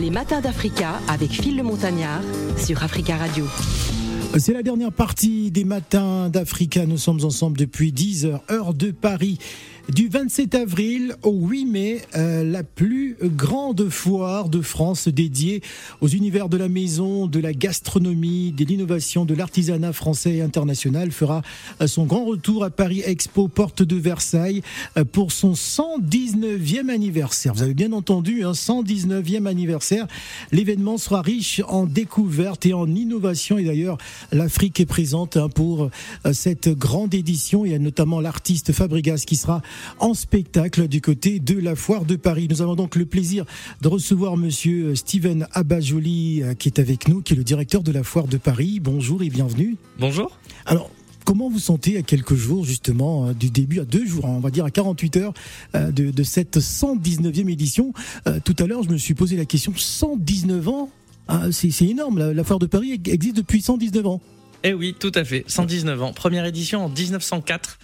Les matins d'Africa avec Phil le Montagnard sur Africa Radio. C'est la dernière partie des matins d'Africa. Nous sommes ensemble depuis 10 heures, heure de Paris. Du 27 avril au 8 mai, euh, la plus grande foire de France dédiée aux univers de la maison, de la gastronomie, de l'innovation, de l'artisanat français et international fera euh, son grand retour à Paris Expo, porte de Versailles, euh, pour son 119e anniversaire. Vous avez bien entendu, un 119e anniversaire. L'événement sera riche en découvertes et en innovation. Et d'ailleurs, l'Afrique est présente hein, pour cette grande édition. Il y a notamment l'artiste Fabrigas qui sera en spectacle du côté de la foire de Paris. Nous avons donc le plaisir de recevoir monsieur Steven Abajoli euh, qui est avec nous, qui est le directeur de la foire de Paris. Bonjour et bienvenue. Bonjour. Alors, Comment vous sentez à quelques jours justement euh, du début, à deux jours, hein, on va dire à 48 heures euh, de, cette 119e édition? Tout à l'heure, je me suis posé la question, 119 ans? Ah, C'est énorme, la, la, foire de Paris existe depuis 119 ans. Eh oui, tout à fait, 119 ans. Première édition en 1904.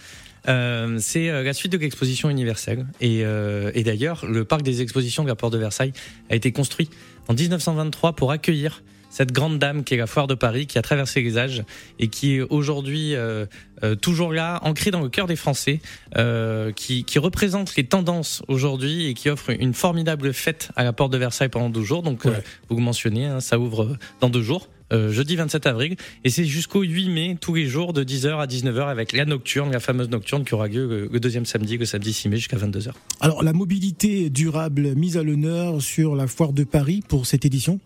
Euh, c'est euh, la suite de l'exposition universelle. Et, euh, et d'ailleurs, le parc des expositions de la Porte de Versailles a été construit en 1923 pour accueillir cette grande dame qui est la foire de Paris, qui a traversé les âges et qui est aujourd'hui euh, euh toujours là, ancrée dans le cœur des Français, euh, qui, qui, représente les tendances aujourd'hui et qui offre une formidable fête à la porte de Versailles pendant 12 jours. Donc, ouais. vous mentionnez, hein, ça ouvre dans deux jours. Euh, jeudi 27 avril. Et c'est jusqu'au 8 mai, tous les jours, de 10h à 19h, avec la nocturne, la fameuse nocturne qui aura lieu le deuxième samedi, le samedi 6 mai jusqu'à 22h. Alors, la mobilité durable mise à l'honneur sur la foire de Paris pour cette édition?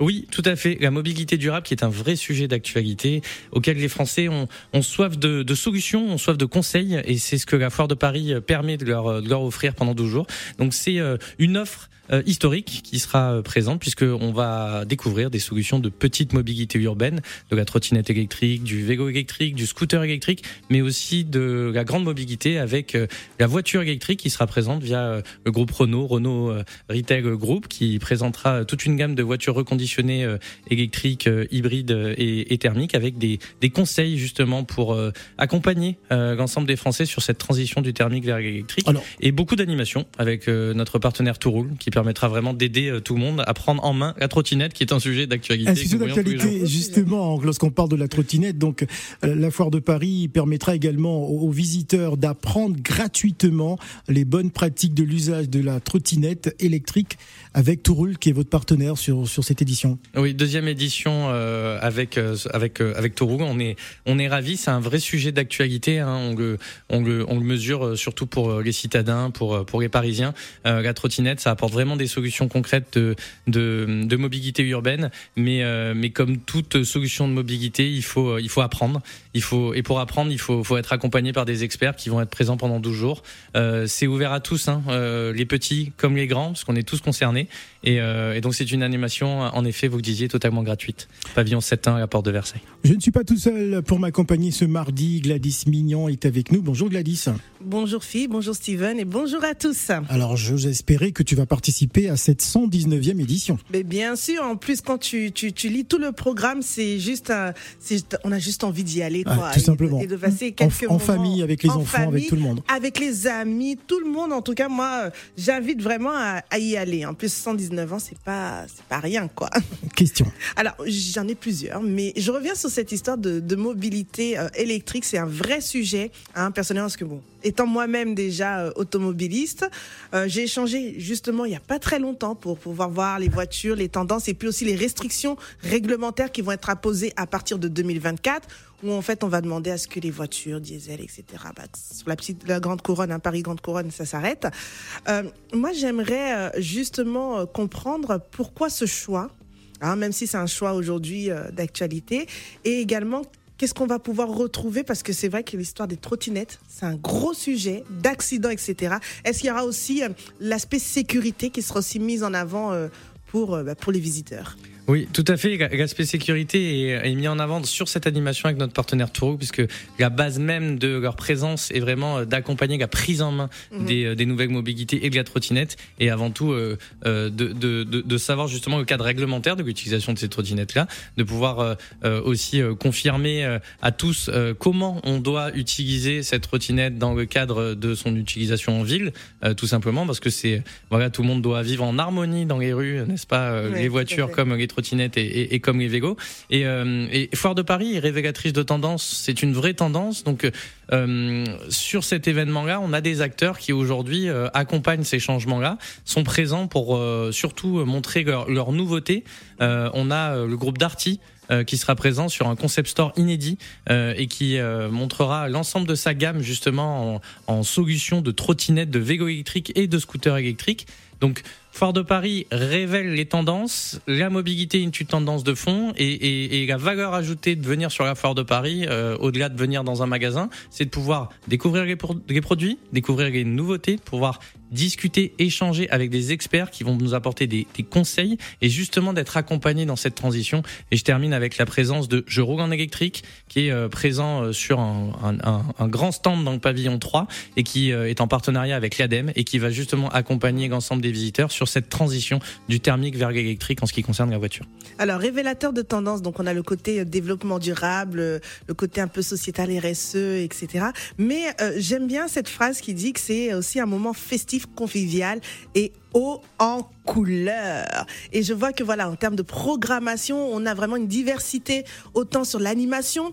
Oui, tout à fait. La mobilité durable qui est un vrai sujet d'actualité auquel les Français ont, ont soif de, de, solutions, ont soif de conseils et c'est ce que la Foire de Paris permet de leur, de leur offrir pendant 12 jours. Donc c'est euh, une offre euh, historique qui sera euh, présente puisque on va découvrir des solutions de petite mobilité urbaine, de la trottinette électrique, du vélo électrique, du scooter électrique, mais aussi de la grande mobilité avec la voiture électrique qui sera présente via le groupe Renault, Renault Retail Group, qui présentera toute une gamme de voitures reconditionnées euh, électriques, euh, hybrides euh, et, et, thermiques, avec des, des, conseils justement pour accompagner l'ensemble des Français sur cette transition du thermique vers l'électrique. Et beaucoup d'animation avec notre partenaire Touroul, qui permettra vraiment d'aider tout le monde à prendre en main la trottinette, qui est un sujet d'actualité. Un sujet d'actualité, justement, lorsqu'on parle de la trottinette, donc la foire de Paris permettra également aux visiteurs d'apprendre gratuitement les bonnes pratiques de l'usage de la trottinette électrique avec Touroul, qui est votre partenaire sur, sur cette édition. Oui, deuxième édition euh, avec euh, avec euh, avec Tourou. On est on est ravis. C'est un vrai sujet d'actualité. Hein. On le on le mesure surtout pour les citadins, pour pour les Parisiens. La trottinette, ça apporte vraiment des solutions concrètes de de, de mobilité urbaine. Mais mais comme toute solution de mobilité, il faut il faut apprendre. Il faut et pour apprendre, il faut faut être accompagné par des experts qui vont être présents pendant 12 jours. c'est ouvert à tous, hein, les petits comme les grands, parce qu'on est tous concernés. Et, et donc c'est une animation en effet, vous disiez, totalement gratuite. Pavillon 7-1 à la porte de Versailles. Je ne suis pas tout seul pour m'accompagner ce mardi. Gladys Mignon est avec nous. Bonjour Gladys. Bonjour Fille, bonjour Steven et bonjour à tous. Alors j'espérais que tu vas participer à cette 119e édition. Mais bien sûr, en plus quand tu, tu, tu lis tout le programme, c'est juste, un, on a juste envie d'y aller. Quoi, ah, tout simplement. Et de passer quelques en, en famille, avec les enfants, avec tout le monde. Avec les amis, tout le monde. En tout cas, moi, j'invite vraiment à, à, y aller. En plus, 119 ans, c'est pas, c'est pas rien, quoi. Question. Alors, j'en ai plusieurs, mais je reviens sur cette histoire de, de mobilité euh, électrique. C'est un vrai sujet, hein, personnellement, parce que bon, étant moi-même déjà euh, automobiliste, euh, j'ai échangé justement il y a pas très longtemps pour pouvoir voir les voitures, les tendances et puis aussi les restrictions réglementaires qui vont être imposées à partir de 2024 où en fait on va demander à ce que les voitures diesel, etc. Bah, sur la petite, la grande couronne, hein, Paris grande couronne, ça s'arrête. Euh, moi, j'aimerais justement comprendre pourquoi ce choix, hein, même si c'est un choix aujourd'hui d'actualité, et également qu'est-ce qu'on va pouvoir retrouver? Parce que c'est vrai que l'histoire des trottinettes, c'est un gros sujet, d'accidents, etc. Est-ce qu'il y aura aussi l'aspect sécurité qui sera aussi mis en avant pour, bah, pour les visiteurs? Oui, tout à fait. L'aspect sécurité est, mis en avant sur cette animation avec notre partenaire Touro, puisque la base même de leur présence est vraiment euh, d'accompagner la prise en main mhm. des, euh, des, nouvelles mobilités et de la trottinette, et avant tout euh, de, de, de, savoir justement le cadre réglementaire de l'utilisation de ces trottinettes-là, de pouvoir aussi confirmer à tous comment on doit utiliser cette trottinette dans le cadre de son utilisation en ville, tout simplement, parce que c'est voilà, tout le monde doit vivre en harmonie dans les rues, n'est-ce pas, les voitures comme les trottinettes et, comme les végos. Et, euh, et, Foire de Paris révélatrice de tendance, c'est une vraie tendance. Donc euh, sur cet événement-là, on a des acteurs qui aujourd'hui euh, accompagnent ces changements-là, sont présents pour surtout montrer leur, leur nouveauté. on a le groupe Darty qui sera présent sur un concept store inédit et qui montrera l'ensemble de sa gamme justement en, solutions de trottinettes, de vélos électriques et de scooters électriques. Donc Foire de Paris révèle les tendances, la mobilité une tendance de fond et, la valeur ajoutée de venir sur la Foire de Paris, euh, au-delà de venir dans un magasin, c'est de pouvoir découvrir les, produits, découvrir les nouveautés, pouvoir discuter, échanger avec des experts qui vont nous apporter des, conseils et justement d'être accompagnés dans cette transition. Et je termine avec la présence de Je roule en électrique qui est euh, présent euh, sur un, grand stand dans le pavillon 3 et qui est en partenariat avec l'ADEME et qui va justement accompagner l'ensemble des visiteurs sur cette transition du thermique vers l'électrique en ce qui concerne la voiture. Alors, révélateur de tendance, donc on a le côté euh, développement durable, euh, le côté un peu sociétal RSE, etc. Mais euh, j'aime bien cette phrase qui dit que c'est aussi un moment festif, convivial et haut en couleur. Et je vois que voilà, en termes de programmation, on a vraiment une diversité autant sur l'animation,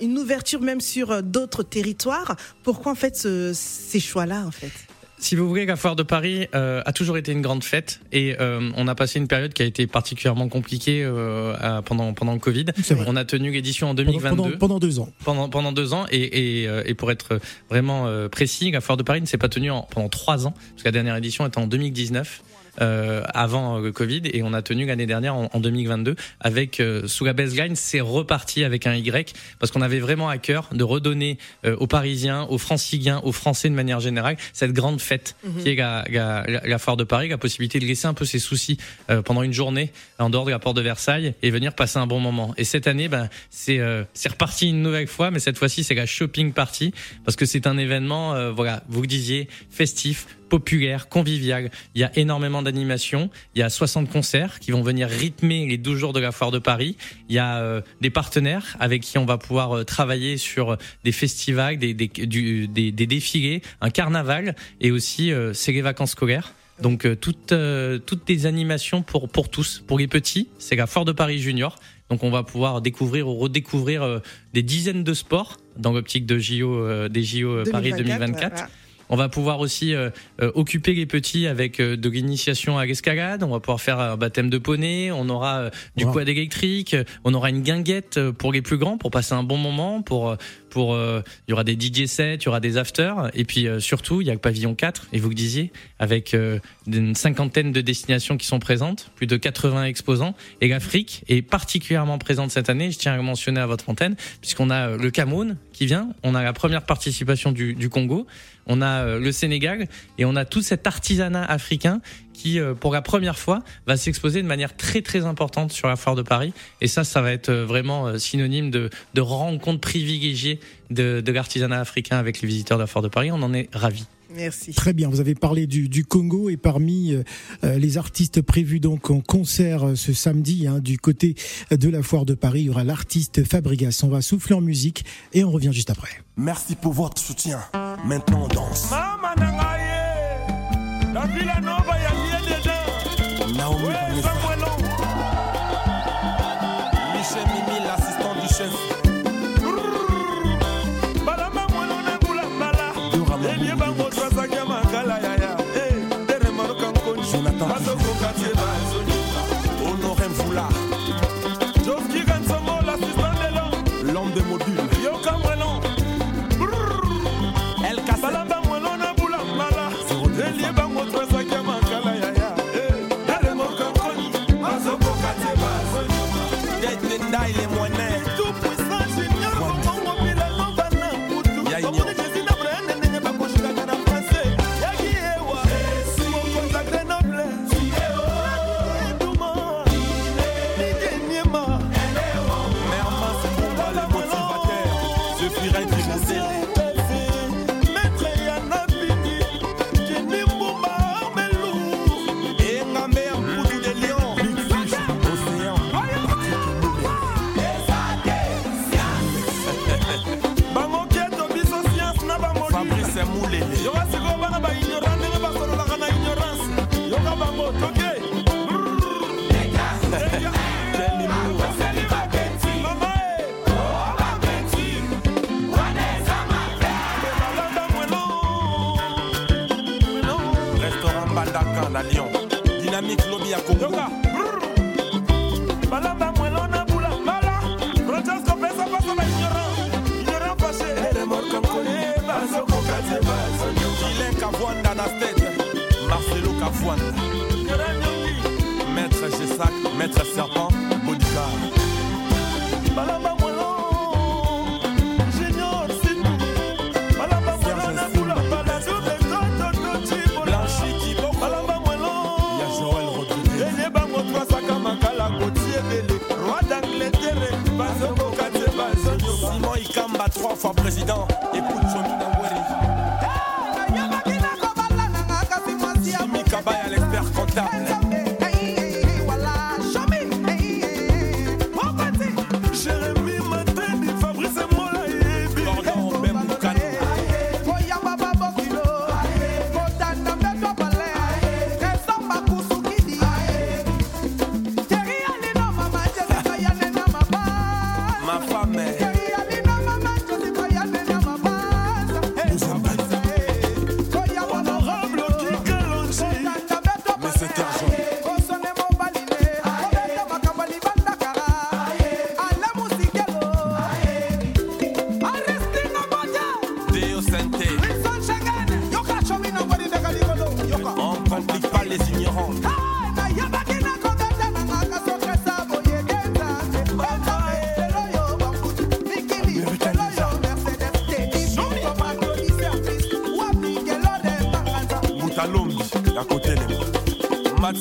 une ouverture même sur d'autres territoires. Pourquoi en fait ces choix-là en fait? Si vous voulez, la foire de Paris euh, a toujours été une grande fête et euh, on a passé une période qui a été particulièrement compliquée euh, pendant pendant le Covid. On a tenu l'édition en 2022 pendant, pendant, deux ans. Pendant pendant deux ans et et, et pour être vraiment précis, la foire de Paris ne s'est pas tenue en, pendant trois ans parce que la dernière édition était en 2019 euh, avant le Covid et on a tenu l'année dernière en, en, 2022 avec euh, sous la baseline c'est reparti avec un Y parce qu'on avait vraiment à cœur de redonner euh, aux Parisiens, aux Franciliens, aux Français de manière générale cette grande fête mhm. qui est la, la, la, foire de Paris, la possibilité de laisser un peu ses soucis euh, pendant une journée en dehors de la porte de Versailles et venir passer un bon moment. Et cette année, ben c'est c'est reparti une nouvelle fois, mais cette fois-ci c'est la shopping party parce que c'est un événement, voilà, vous le disiez, festif, populaire, convivial. Il y a énormément d'animations. Il y a 60 concerts qui vont venir rythmer les 12 jours de la foire de Paris. Il y a euh, des partenaires avec qui on va pouvoir euh, travailler sur des festivals, des, des, des, des défilés, un carnaval et aussi euh, c'est les vacances scolaires. Donc toutes toutes des animations pour pour tous, pour les petits, c'est la foire de Paris Junior. Donc on va pouvoir découvrir ou redécouvrir des dizaines de sports dans l'optique de JO des JO Paris 2024. On va pouvoir aussi euh, euh, occuper les petits avec euh, de l'initiation à l'escalade. On va pouvoir faire un baptême de poney. On aura du quad électrique. On aura une guinguette pour les plus grands pour passer un bon moment. Pour pour il y aura des DJ sets, il y aura des afters. Et puis surtout, il y a le pavillon 4 et vous le disiez avec une cinquantaine de destinations qui sont présentes, plus de 80 exposants. Et l'Afrique est particulièrement présente cette année. Je tiens à mentionner à votre antenne puisqu'on a le Cameroun qui vient. On a la première participation du, du Congo on a euh, le Sénégal et on a tout cet artisanat africain qui, euh, pour la première fois, va s'exposer de manière très très importante sur la foire de Paris. Et ça, ça va être euh, vraiment synonyme de, de rencontre privilégiée de, de l'artisanat africain avec les visiteurs de la foire de Paris. On en est ravis. Merci. Très bien, vous avez parlé du, du Congo et parmi les artistes prévus donc en concert ce samedi hein, du côté de la foire de Paris, il y aura l'artiste Fabrigas. On va souffler en musique et on revient juste après. Merci pour votre soutien. Maintenant on danse. Mama Nangaye, la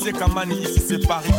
Mathieu Kamani, ici c'est Paris.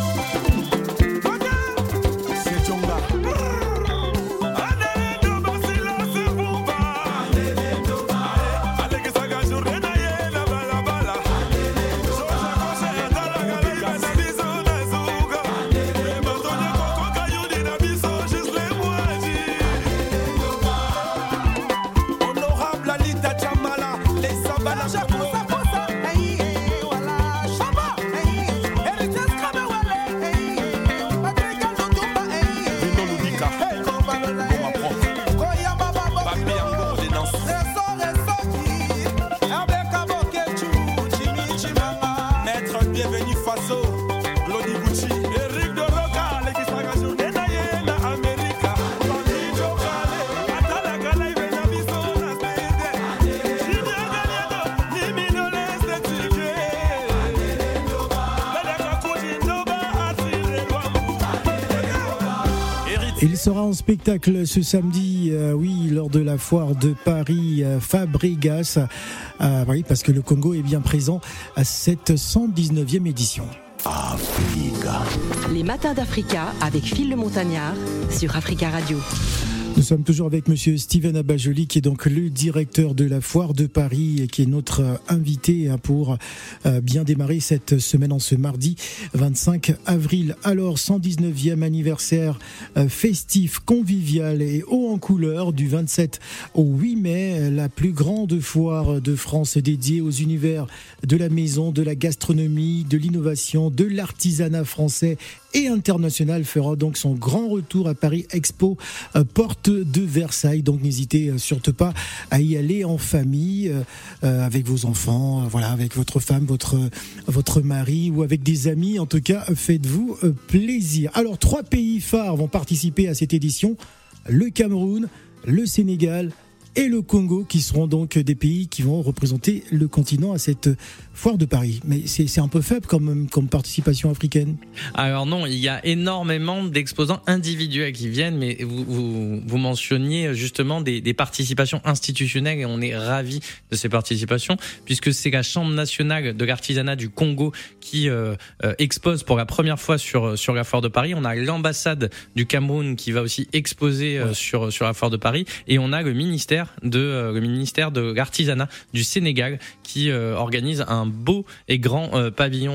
Sera en spectacle ce samedi, euh, oui, lors de la foire de Paris euh, Fabregas. Euh, oui, parce que le Congo est bien présent à cette 119e édition. Les matins d'Africa avec Phil le Montagnard sur Africa Radio. Nous sommes toujours avec Monsieur Steven Abajoli, qui est donc le directeur de la foire de Paris et qui est notre euh, invité hein, pour euh, bien démarrer cette semaine en ce mardi 25 avril. Alors, 119e anniversaire euh, festif, convivial et haut en couleur du 27 au 8 mai, la plus grande foire de France dédiée aux univers de la maison, de la gastronomie, de l'innovation, de l'artisanat français et international fera donc son grand retour à Paris Expo, euh, porte de Versailles. Donc n'hésitez euh, surtout pas à y aller en famille, euh, euh, avec vos enfants, voilà, avec votre femme, votre votre mari ou avec des amis. En tout cas, faites-vous plaisir. Alors trois pays phares vont participer à cette édition le Cameroun, le Sénégal et le Congo, qui seront donc des pays qui vont représenter le continent à cette foire de Paris. Mais c'est un peu faible comme, comme participation africaine. Alors non, il y a énormément d'exposants individuels qui viennent, mais vous, vous, vous mentionniez justement des, des participations institutionnelles et on est ravis de ces participations puisque c'est la Chambre nationale de l'artisanat du Congo qui euh, euh, expose pour la première fois sur sur la foire de Paris. On a l'ambassade du Cameroun qui va aussi exposer euh, sur sur la foire de Paris et on a le ministère de euh, le ministère de l'artisanat du Sénégal qui euh, organise un beau et grand euh, pavillon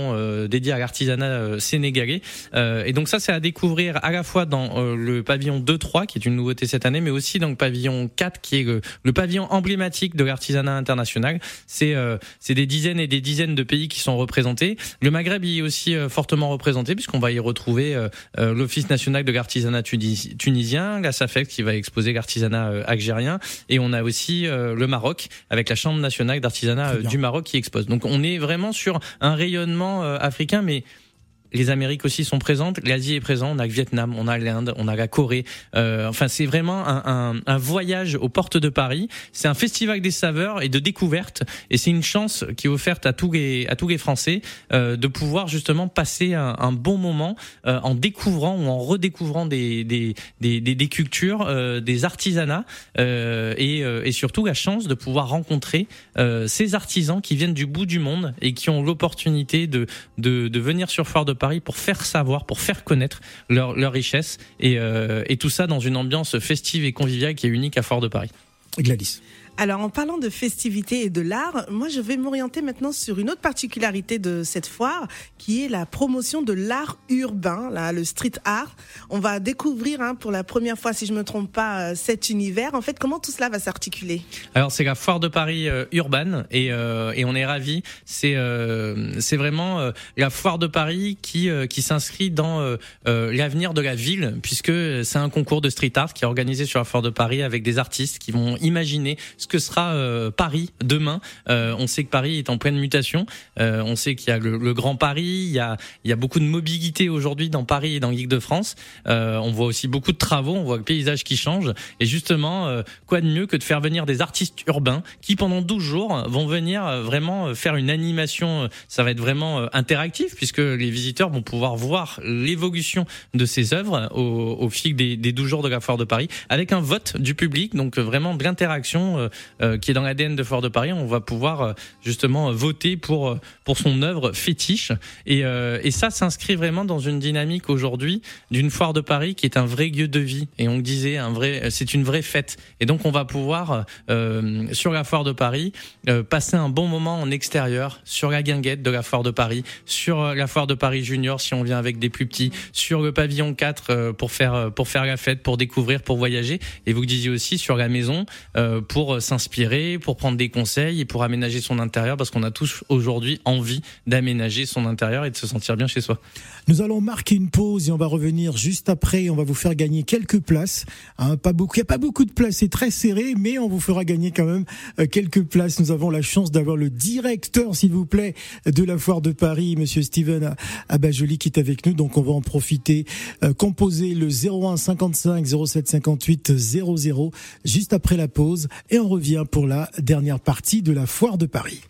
dédié à l'artisanat sénégalais. Et donc ça, c'est à découvrir à la fois dans le pavillon 2-3, qui est une nouveauté cette année, mais aussi dans le pavillon 4, qui est le, pavillon emblématique de l'artisanat international. C'est c'est des dizaines et des dizaines de pays qui sont représentés. Le Maghreb y est aussi fortement représenté, puisqu'on va y retrouver l'Office national de l'artisanat tunis- tunisien, la SAFEX qui va exposer l'artisanat algérien, et on a aussi euh, le Maroc avec la Chambre nationale d'artisanat euh, du Maroc qui expose. Donc on est vraiment sur un rayonnement euh, africain, mais les Amériques aussi sont présentes, l'Asie est présente, on a le Vietnam, on a l'Inde, on a la Corée. Euh, enfin, c'est vraiment un, un, un voyage aux portes de Paris. C'est un festival des saveurs et de découvertes, et c'est une chance qui est offerte à tous les à tous les Français euh, de pouvoir justement passer un, un bon moment euh, en découvrant ou en redécouvrant des des des, des, cultures, euh, des artisanats, euh, et, euh, et surtout la chance de pouvoir rencontrer ces artisans qui viennent du bout du monde et qui ont l'opportunité de, de de venir sur Foire de Paris pour faire savoir, pour faire connaître leur, richesse et, euh, et tout ça dans une ambiance festive et conviviale qui est unique à Foire de Paris. Gladys. Alors, en parlant de festivités et de l'art, moi, je vais m'orienter maintenant sur une autre particularité de cette foire, qui est la promotion de l'art urbain, là, le street art. On va découvrir, hein, pour la première fois, si je me trompe pas, euh, cet univers. En fait, comment tout cela va s'articuler? Alors c'est la foire de Paris euh, urbaine et, euh, et on est ravis. C'est vraiment la foire de Paris qui qui s'inscrit dans l'avenir de la ville puisque c'est un concours de street art qui est organisé sur la foire de Paris avec des artistes qui vont imaginer ce que sera euh, Paris demain. Euh, on sait que Paris est en pleine mutation. Euh, on sait qu'il y a le, le Grand Paris, il y a il y a beaucoup de mobilité aujourd'hui dans Paris et dans l'Île-de-France. Euh, on voit aussi beaucoup de travaux, on voit le paysage qui change et justement quoi de mieux que de faire venir des artistes urbains qui pendant 12 jours vont venir vraiment faire une animation, ça va être vraiment interactif puisque les visiteurs vont pouvoir voir l'évolution de ces œuvres au, au fil des, des 12 jours de la Foire de Paris avec un vote du public, donc vraiment de l'interaction qui est dans l'ADN de Foire de Paris. On va pouvoir euh, justement euh, voter pour euh, pour son œuvre fétiche. Et, euh, et ça s'inscrit vraiment dans une dynamique aujourd'hui d'une Foire de Paris qui est un vrai lieu de vie. Et on disait un vrai c'est une vraie fête. Et donc on va pouvoir euh, sur la Foire de Paris euh, passer un bon moment en extérieur sur la guinguette de la Foire de Paris sur euh, la Foire de Paris Junior si on vient avec des plus petits sur le pavillon 4 euh, pour faire euh, pour faire la fête pour découvrir pour voyager. Et vous disiez aussi sur la maison euh, pour euh, s'inspirer pour prendre des conseils et pour aménager son intérieur parce qu'on a tous aujourd'hui envie d'aménager son intérieur et de se sentir bien chez soi. Nous allons marquer une pause et on va revenir juste après. On va vous faire gagner quelques places. Hein, il n'y a pas beaucoup de places, c'est très serré, mais on vous fera gagner quand même euh, quelques places. Nous avons la chance d'avoir le directeur, s'il vous plaît, de la foire de Paris, Monsieur Steven Abajoli, qui est avec nous. Donc on va en profiter. Euh, composer le 01 55 07 58 00 juste après la pause et on revient pour la dernière partie de la foire de Paris.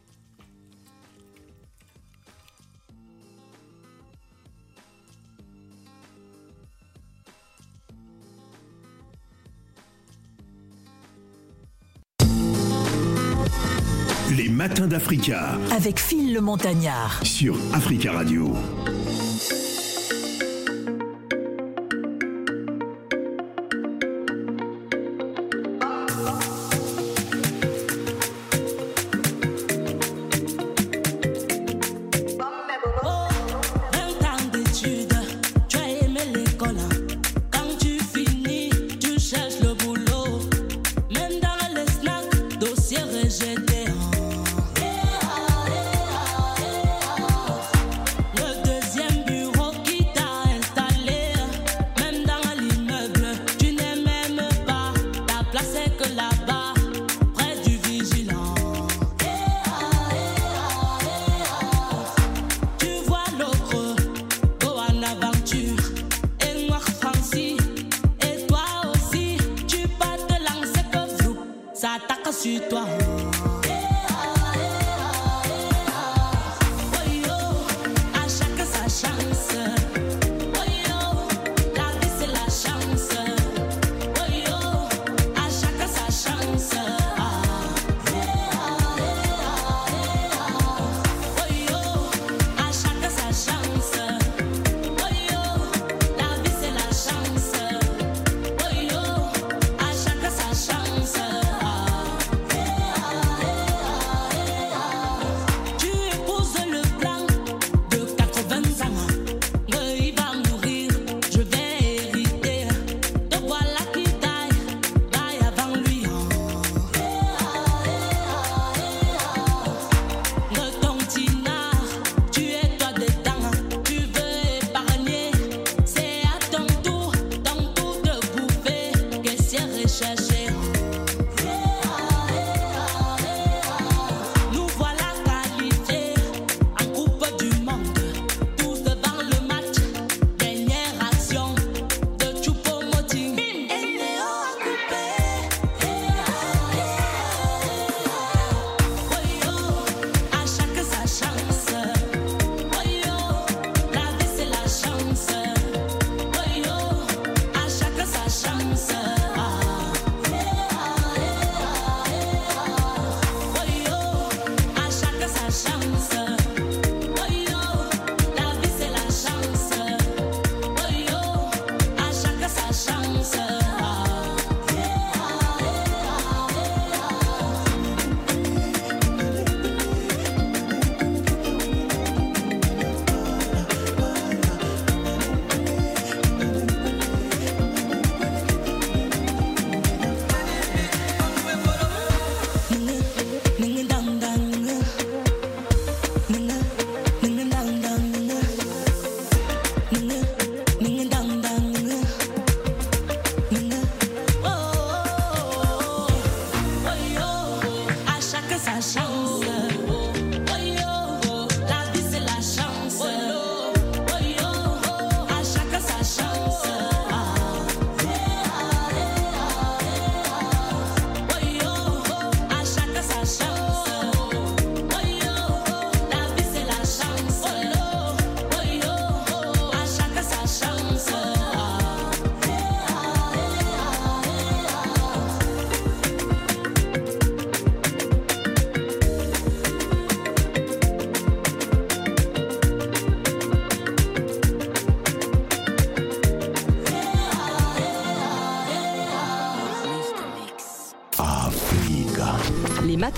Les matins d'Africa avec Phil le Montagnard. sur Africa Radio.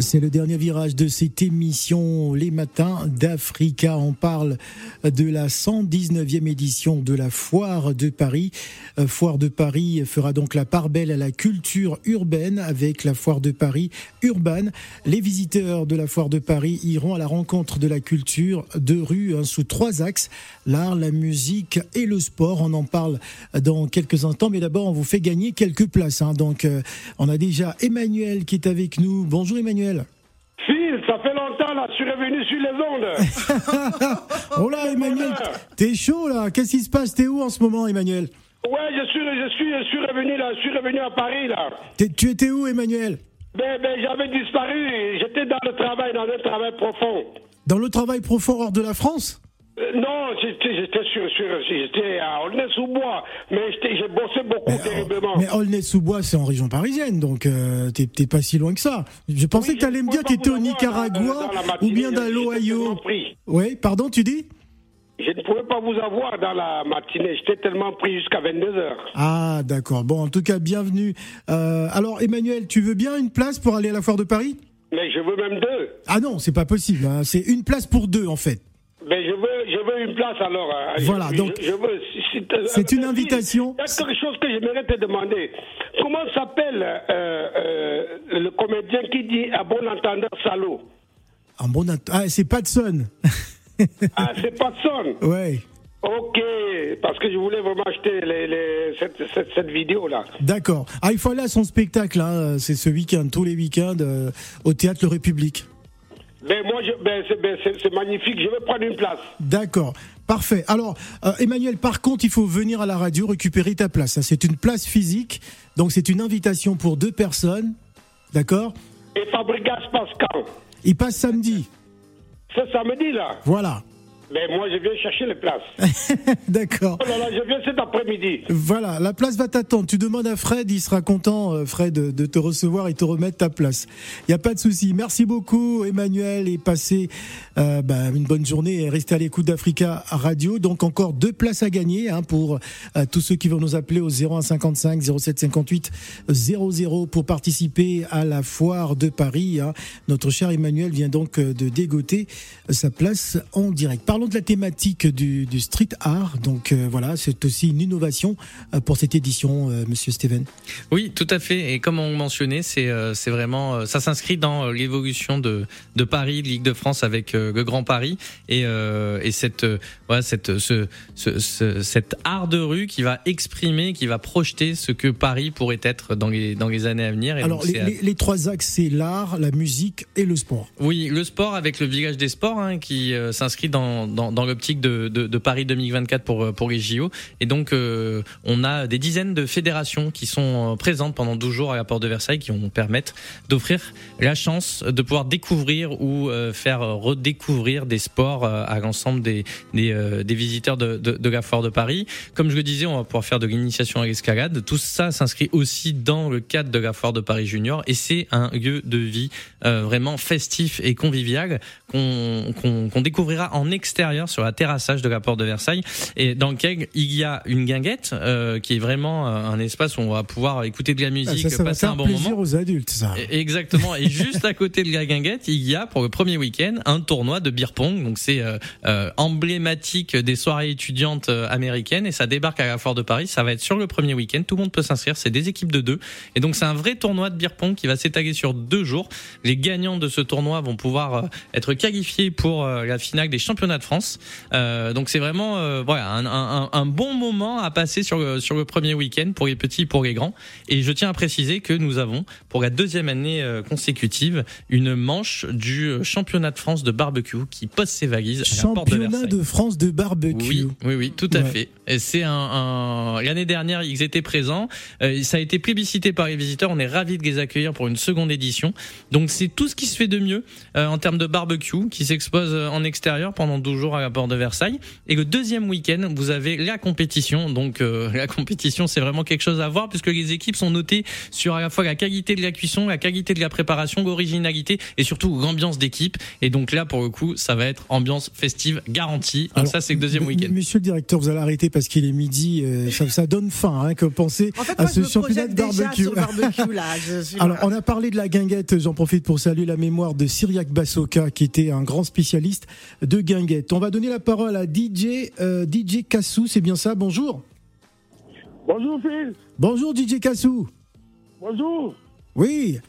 C'est le dernier virage de cette émission Les Matins d'Africa. On parle de la 119e édition de la Foire de Paris. Euh, Foire de Paris fera donc la part belle à la culture urbaine avec la Foire de Paris urbaine. Les visiteurs de la Foire de Paris iront à la rencontre de la culture de rue hein, sous trois axes, l'art, la musique et le sport. On en parle dans quelques instants, mais d'abord on vous fait gagner quelques places. hein. Donc euh, on a déjà Emmanuel qui est avec nous. Bonjour Emmanuel. Phil, ça fait longtemps là, je suis revenu sur les ondes. Oh là Emmanuel, t'es chaud là. Qu'est-ce qui se passe? T'es où en ce moment Emmanuel? Ouais, je suis, je suis, je suis revenu là, je suis revenu à Paris là. Tu étais où Emmanuel? Ben, ben, j'avais disparu, j'étais dans le travail, dans un travail profond. Dans le travail profond hors de la France? Non, j'étais, sur, sur, j'étais à Aulnay-sous-Bois, mais j'ai bossé beaucoup terriblement. Mais Aulnay-sous-Bois, c'est en région parisienne, donc euh, t'es pas si loin que ça. Je pensais Oui, que t'allais me dire que t'étais au Nicaragua ou bien dans l'Ohio. Oui, pardon, tu dis? Je ne pouvais pas vous avoir dans la matinée, j'étais tellement pris jusqu'à 22h. Ah, d'accord. Bon, en tout cas, bienvenue. Euh, alors, Emmanuel, tu veux bien une place pour aller à la foire de Paris? Mais je veux même deux. Ah non, c'est pas possible. hein. C'est une place pour deux, en fait. Mais je veux, je veux une place alors. hein. Voilà, Je- donc, je, je veux. si- si- c'est une invitation. Il y a quelque chose que j'aimerais te demander. Comment s'appelle euh, euh, le comédien qui dit à bon entendeur salaud? Un bon att- Ah, c'est Patson. Ah, c'est pas son. ouais. Ok, parce que je voulais vraiment acheter les, les- cette, cette, cette vidéo là. D'accord. Ah, il faut aller à son spectacle. hein. C'est ce week-end, tous les week-ends, euh, au théâtre Le République. Ben moi, ben, c'est, ben, c'est- magnifique. Je vais prendre une place. D'accord. Parfait. Alors, euh, Emmanuel, par contre, il faut venir à la radio récupérer ta place. C'est une place physique, donc c'est une invitation pour deux personnes. D'accord Et Fabregas Pascal, Il passe samedi. c'est samedi là. Voilà. Ben moi, je viens chercher les places. D'accord. Oh là là, je viens cet après-midi. Voilà, la place va t'attendre. Tu demandes à Fred, il sera content, euh, Fred, de, de te recevoir et te remettre ta place. Il n'y a pas de souci. Merci beaucoup, Emmanuel, et passez euh, bah, une bonne journée et restez à l'écoute d'Africa Radio. Donc encore deux places à gagner hein, pour euh, tous ceux qui vont nous appeler au 0155 0758 00 pour participer à la foire de Paris. hein. Notre cher Emmanuel vient donc euh, de dégoter sa place en direct. Parlons de la thématique du, du street art. Donc euh, voilà, c'est aussi une innovation euh, pour cette édition, euh, Monsieur Steven. Oui, tout à fait. Et comme on mentionnait, c'est euh, vraiment ça s'inscrit dans l'évolution de de Paris, de Ligue de France avec le Grand Paris et et cette voilà cette ce, ce, ce- cet art de rue qui va exprimer, qui va projeter ce que Paris pourrait être dans les dans les années à venir. Et Alors donc, les, c'est- les- les trois axes, c'est l'art, la musique et le sport. Oui, le sport avec le village des sports hein, qui s'inscrit dans, dans, l'optique de, Paris 2024 pour, euh, pour les JO. Et donc, euh, on a des dizaines de fédérations qui sont euh, présentes pendant 12 jours à la porte de Versailles qui vont permettre d'offrir la chance de pouvoir découvrir ou faire redécouvrir des sports à l'ensemble des, visiteurs de, de, de la foire de Paris. Comme je le disais, on va pouvoir faire de l'initiation à l'escalade. Tout ça s'inscrit aussi dans le cadre de la foire de Paris Junior et c'est un lieu de vie vraiment festif et convivial qu'on découvrira en extérieur sur la terrassage de la porte de Versailles et dans lequel il y a une guinguette euh, qui est vraiment euh, un espace où on va pouvoir écouter de la Ah, musique, ça, ça va passer faire un bon moment. aux adultes, ça. Et- Exactement. Et juste à côté de la guinguette, il y a pour le premier week-end un tournoi de beer pong. Donc c'est euh, euh, emblématique des soirées étudiantes euh, américaines et ça débarque à la Foire de Paris. Ça va être sur le premier week-end. Tout le monde peut s'inscrire. C'est des équipes de deux. Et donc c'est un vrai tournoi de beer pong qui va s'étaler sur deux jours. Les gagnants de ce tournoi vont pouvoir euh, être qualifiés pour la finale des championnats de France. Euh, donc c'est vraiment euh, voilà un, un, un bon moment à passer sur le, sur le premier week-end pour les petits et pour les grands. Et je tiens à préciser que nous avons pour la deuxième année euh, consécutive une manche du euh, championnat de France de barbecue qui pose ses valises à la porte de Championnat de France de barbecue. Oui, oui, oui, tout à Ouais. fait. C'est un, un- l'année dernière, ils étaient présents. Euh, ça a été plébiscité par les visiteurs. On est ravis de les accueillir pour une seconde édition. Donc c'est tout ce qui se fait de mieux euh, en termes de barbecue qui s'expose euh, en extérieur pendant 12 jours à la porte de Versailles. Et le deuxième week-end, vous avez la compétition. Donc euh, la compétition, c'est vraiment quelque chose à voir puisque les équipes sont notées sur à la fois la qualité de la cuisson, la qualité de la préparation, l'originalité et surtout l'ambiance d'équipe. Et donc là, pour le coup, ça va être ambiance festive garantie. Donc Alors, ça, c'est le deuxième week-end. Monsieur le directeur, vous allez arrêter parce qu'il est midi. euh, ça, ça donne faim, hein, que penser En fait, à moi, ce je me championnat de barbecue. sur barbecue, là. Je suis Alors, là. on a parlé de la guinguette. J'en profite pour saluer la mémoire de Cyriac Bassoka, qui était un grand spécialiste de guinguette. On va donner la parole à DJ, euh, DJ Kassou. C'est bien ça Bonjour. Bonjour Phil, Bonjour DJ Kassou. bonjour. Oui.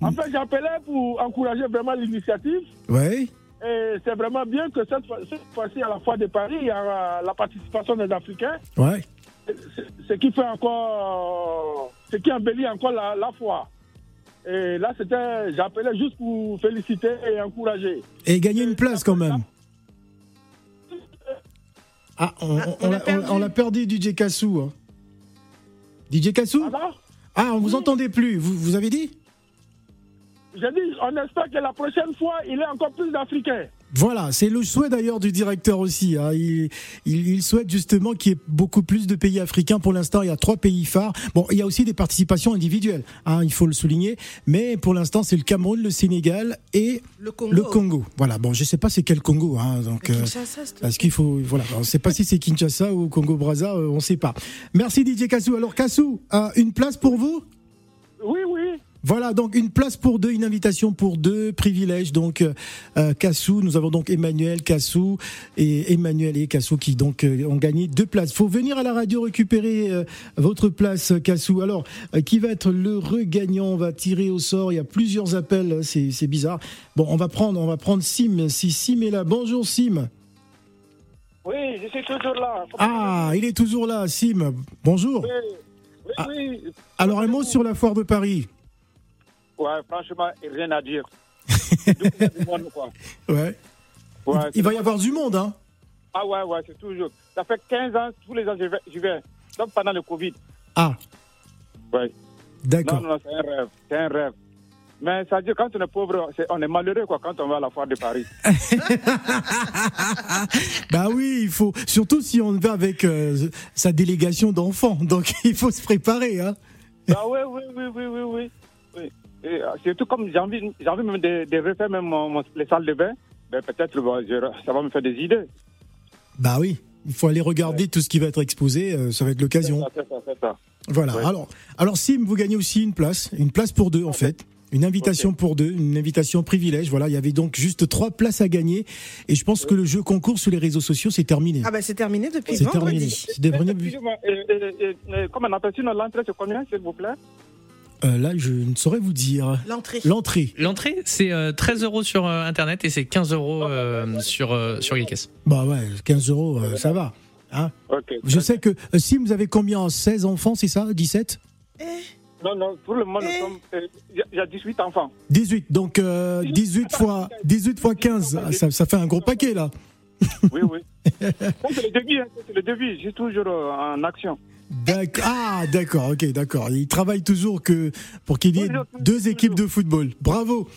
En fait, j'appelais pour encourager vraiment l'initiative. Ouais. Et c'est vraiment bien que cette fois- cette fois-ci, à la fois de Paris, il y a la participation des Africains, Ouais. ce- ce qui fait encore, ce qui embellit encore la, la foi. Et là, c'était, j'appelais juste pour féliciter et encourager. Et gagner une place quand même. Ah, on, Ah, on- on on l'a perdu. on l'a perdu, DJ Kassou. hein. DJ Kassou Alors, Ah, on vous entendait plus. Vous, vous avez dit? J'ai dit, on espère que la prochaine fois, il y a encore plus d'Africains. Voilà, c'est le souhait d'ailleurs du directeur aussi. hein. Il, il- il souhaite justement qu'il y ait beaucoup plus de pays africains. Pour l'instant, il y a trois pays phares. Bon, il y a aussi des participations individuelles, hein, il faut le souligner. Mais pour l'instant, c'est le Cameroun, le Sénégal et Le Congo. le Congo. Voilà. Bon, je sais pas c'est quel Congo. Hein, donc, Le euh, Kinshasa, c'est- parce qu'il faut, voilà, on ne sait pas si c'est Kinshasa ou Congo Brazza, euh, on ne sait pas. Merci DJ Kassou. Alors Kassou, euh, une place pour vous? Oui, oui. Voilà, donc une place pour deux, une invitation pour deux, privilèges. Donc euh, euh, Kassou, nous avons donc Emmanuel Kassou et Emmanuel et Kassou qui donc euh, ont gagné deux places. Faut venir à la radio récupérer euh, votre place, Kassou. Alors, euh, qui va être le regagnant? On va tirer au sort. Il y a plusieurs appels, c'est c'est bizarre. Bon, on va prendre, on va prendre Sim. Si Sim est là, bonjour Sim. Oui, je suis toujours là. Ah, il est toujours là, Sim. Bonjour. Oui, oui, Ah. Alors un mot sur la foire de Paris. Ouais, franchement, rien à dire. Du monde, quoi. Ouais. Ouais, Il, va y avoir du monde, hein. Ah ouais, ouais, c'est toujours. Ça fait 15 ans, tous les ans, je vais. Je vais. Donc pendant le Covid. Ah, Ouais. D'accord. non, non, c'est un rêve. C'est un rêve. Mais ça veut dire, quand on est pauvre, on est malheureux, quoi, quand on va à la foire de Paris. Bah oui, il faut surtout si on va avec euh, sa délégation d'enfants, donc il faut se préparer, hein. ah ouais, oui, oui, oui, oui, oui. oui. Et, euh, surtout comme j'ai envie, j'ai envie même de, de refaire même mon- mon- les salles de bain, ben, peut-être bon, je- ça va me faire des idées. Bah oui, il faut aller regarder tout ce qui va être exposé, euh, ça va être C'est l'occasion. ça, c'est ça, c'est ça. Voilà. Ouais. Alors, alors Sim, vous gagnez aussi une place, une place pour deux en fait. Une invitation pour deux, une invitation privilège. Voilà, il y avait donc juste trois places à gagner. Et je pense que le jeu concours sur les réseaux sociaux, c'est terminé. Ah bah c'est terminé depuis C'est terminé. vendredi. C'est euh, comment on appelle l'entrée, c'est combien, s'il vous plaît? Euh, là, je ne saurais vous dire. L'entrée. L'entrée. L'entrée, c'est euh, 13 euros sur euh, Internet et c'est 15 euros euh, sur, euh, sur les caisses. Bah ouais, 15 euros, euh, ça va. Hein Ok. je sais que euh, Sim, vous avez combien 16 enfants, c'est ça 17 Non, non, pour le moment, Eh. Il y a- il y a 18 enfants. 18. Donc euh, 18 fois 18 fois 15, ça, ça fait un gros paquet là. Oui, oui. C'est le début, hein, c'est le. Je suis toujours en action. D'accord. Ah, d'accord, ok, d'accord. Il travaille toujours que pour qu'il y ait Toujours, toujours, deux équipes de football. Bravo.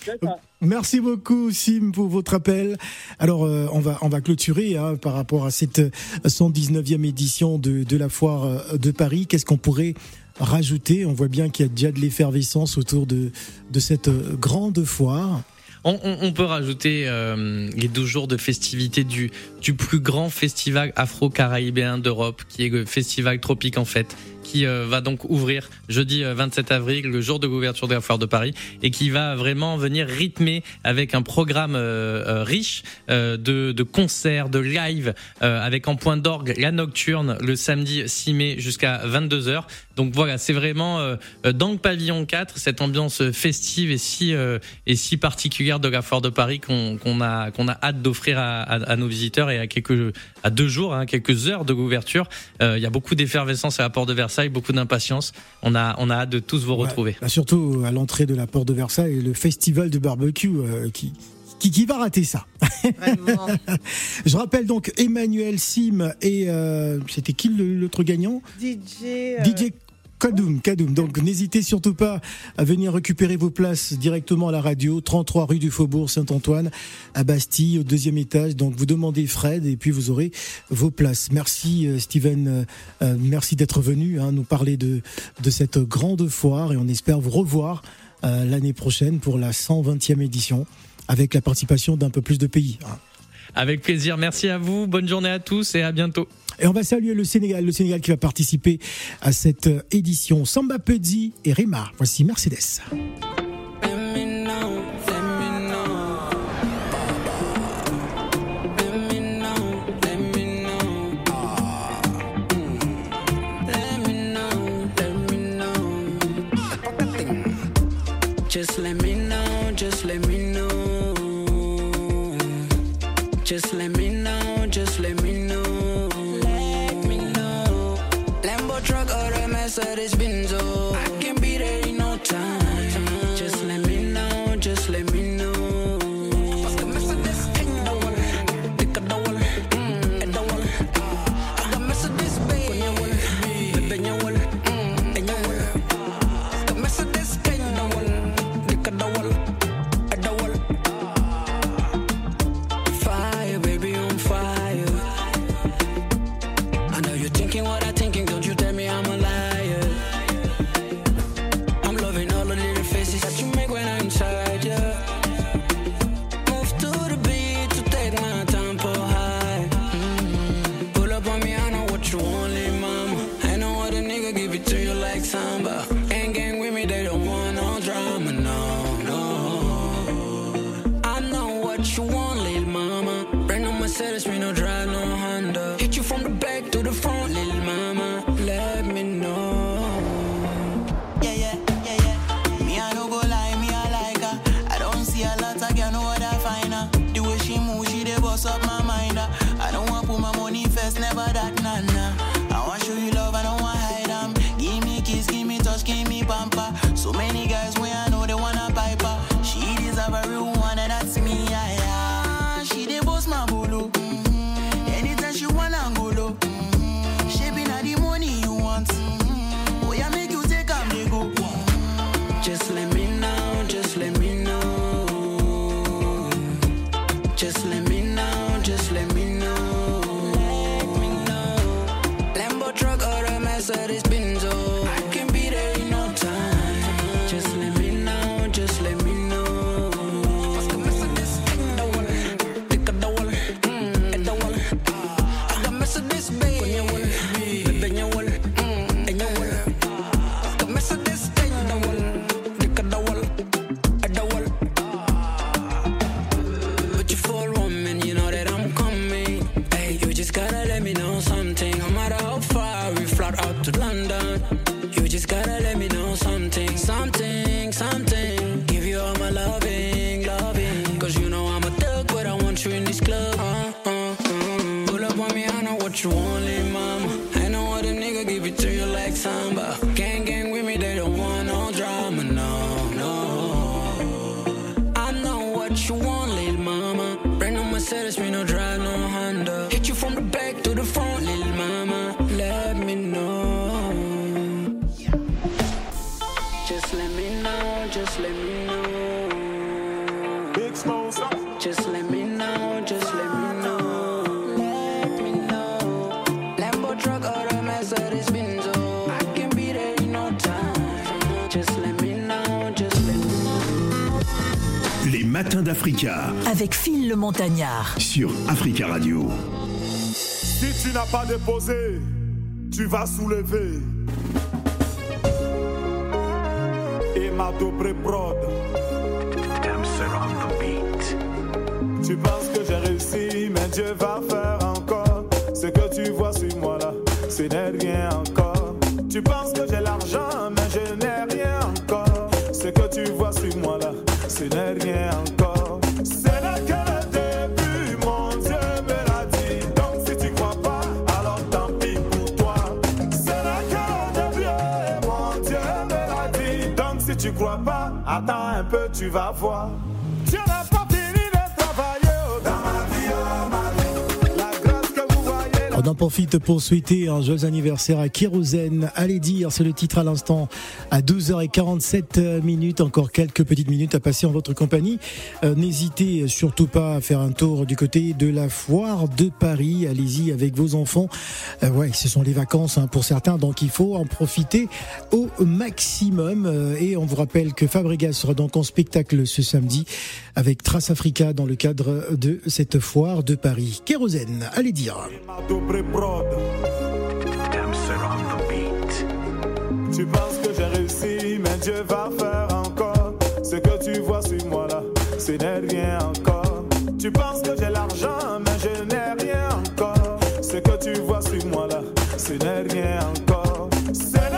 Merci beaucoup Sim pour votre appel. Alors euh, on va on va clôturer hein, par rapport à cette euh, 119e édition de de la foire euh, de Paris. Qu'est-ce qu'on pourrait rajouter? On voit bien qu'il y a déjà de l'effervescence autour de de cette euh, grande foire. On, peut rajouter euh, les 12 jours de festivité du, plus grand festival afro-caribéen d'Europe, qui est le festival Tropique en Fête, qui euh, va donc ouvrir jeudi euh, 27 avril, le jour de l'ouverture de la foire de Paris, et qui va vraiment venir rythmer avec un programme euh, euh, riche euh, de, de concerts, de live, euh, avec en point d'orgue la nocturne le samedi 6 mai jusqu'à 22h. Donc voilà, c'est vraiment euh, dans le pavillon 4 cette ambiance festive et si euh, et si particulière de la foire de Paris qu'on qu'on a qu'on a hâte d'offrir à, à, à nos visiteurs et à quelques à deux jours, hein, quelques heures de l'ouverture. Euh, Il y a beaucoup d'effervescence à la porte de Versailles, beaucoup d'impatience. On a on a hâte de tous vous retrouver. Ouais, là, surtout à l'entrée de la porte de Versailles, le festival de barbecue euh, qui, qui qui va rater ça. Vraiment. Je rappelle donc Emmanuel Sim et euh, c'était qui le- l'autre gagnant? DJ. euh, DJ Kadoum, Kadoum. Donc n'hésitez surtout pas à venir récupérer vos places directement à la radio, 33 rue du Faubourg Saint-Antoine, à Bastille, au deuxième étage. Donc vous demandez Fred et puis vous aurez vos places. Merci euh, Steven, euh, euh, merci d'être venu hein, nous parler de, de cette grande foire et on espère vous revoir l'année prochaine pour la 120e édition avec la participation d'un peu plus de pays. Hein. Avec plaisir. Merci à vous. Bonne journée à tous et à bientôt. Et on va saluer le Sénégal, le Sénégal qui va participer à cette euh, édition. Samba Pedzi et Rima. Voici Mercedes. Just let me know, just let me know. Let me know. Lambo truck or a Mercedes Benzo. I can be there in no time. Just let me know, just let me know. bomb what you want. matins d'Africa. Avec Phil le Montagnard. Sur Africa Radio. Si tu n'as pas déposé, tu vas soulever. Et ma dobre prod. Tu penses que j'ai réussi, mais Dieu va faire encore. Ce que tu vois sur moi là, ce n'est rien encore. Tu penses que j'ai l'argent, mais je n'ai rien encore. Ce que tu vois c'est la fin des débuts, mon Dieu me l'a dit. Donc si tu crois pas, alors tant pis pour toi. C'est la fin des débuts, mon Dieu me l'a dit. Donc si tu crois pas, attends un peu, tu vas voir. On en profite pour souhaiter un joyeux anniversaire à Kérosène. Allez dire, c'est le titre à l'instant, à 12h47 minutes. Encore quelques petites minutes à passer en votre compagnie. Euh, N'hésitez surtout pas à faire un tour du côté de la foire de Paris. Allez-y avec vos enfants. Euh, ouais, ce sont les vacances hein, pour certains, donc il faut en profiter au maximum. Euh, et on vous rappelle que Fabregas sera donc en spectacle ce samedi avec Trace Africa dans le cadre de cette foire de Paris. Kérosène, allez dire. Tu penses que j'ai réussi, mais Dieu va faire encore. Ce que tu vois sur moi là, ce n'est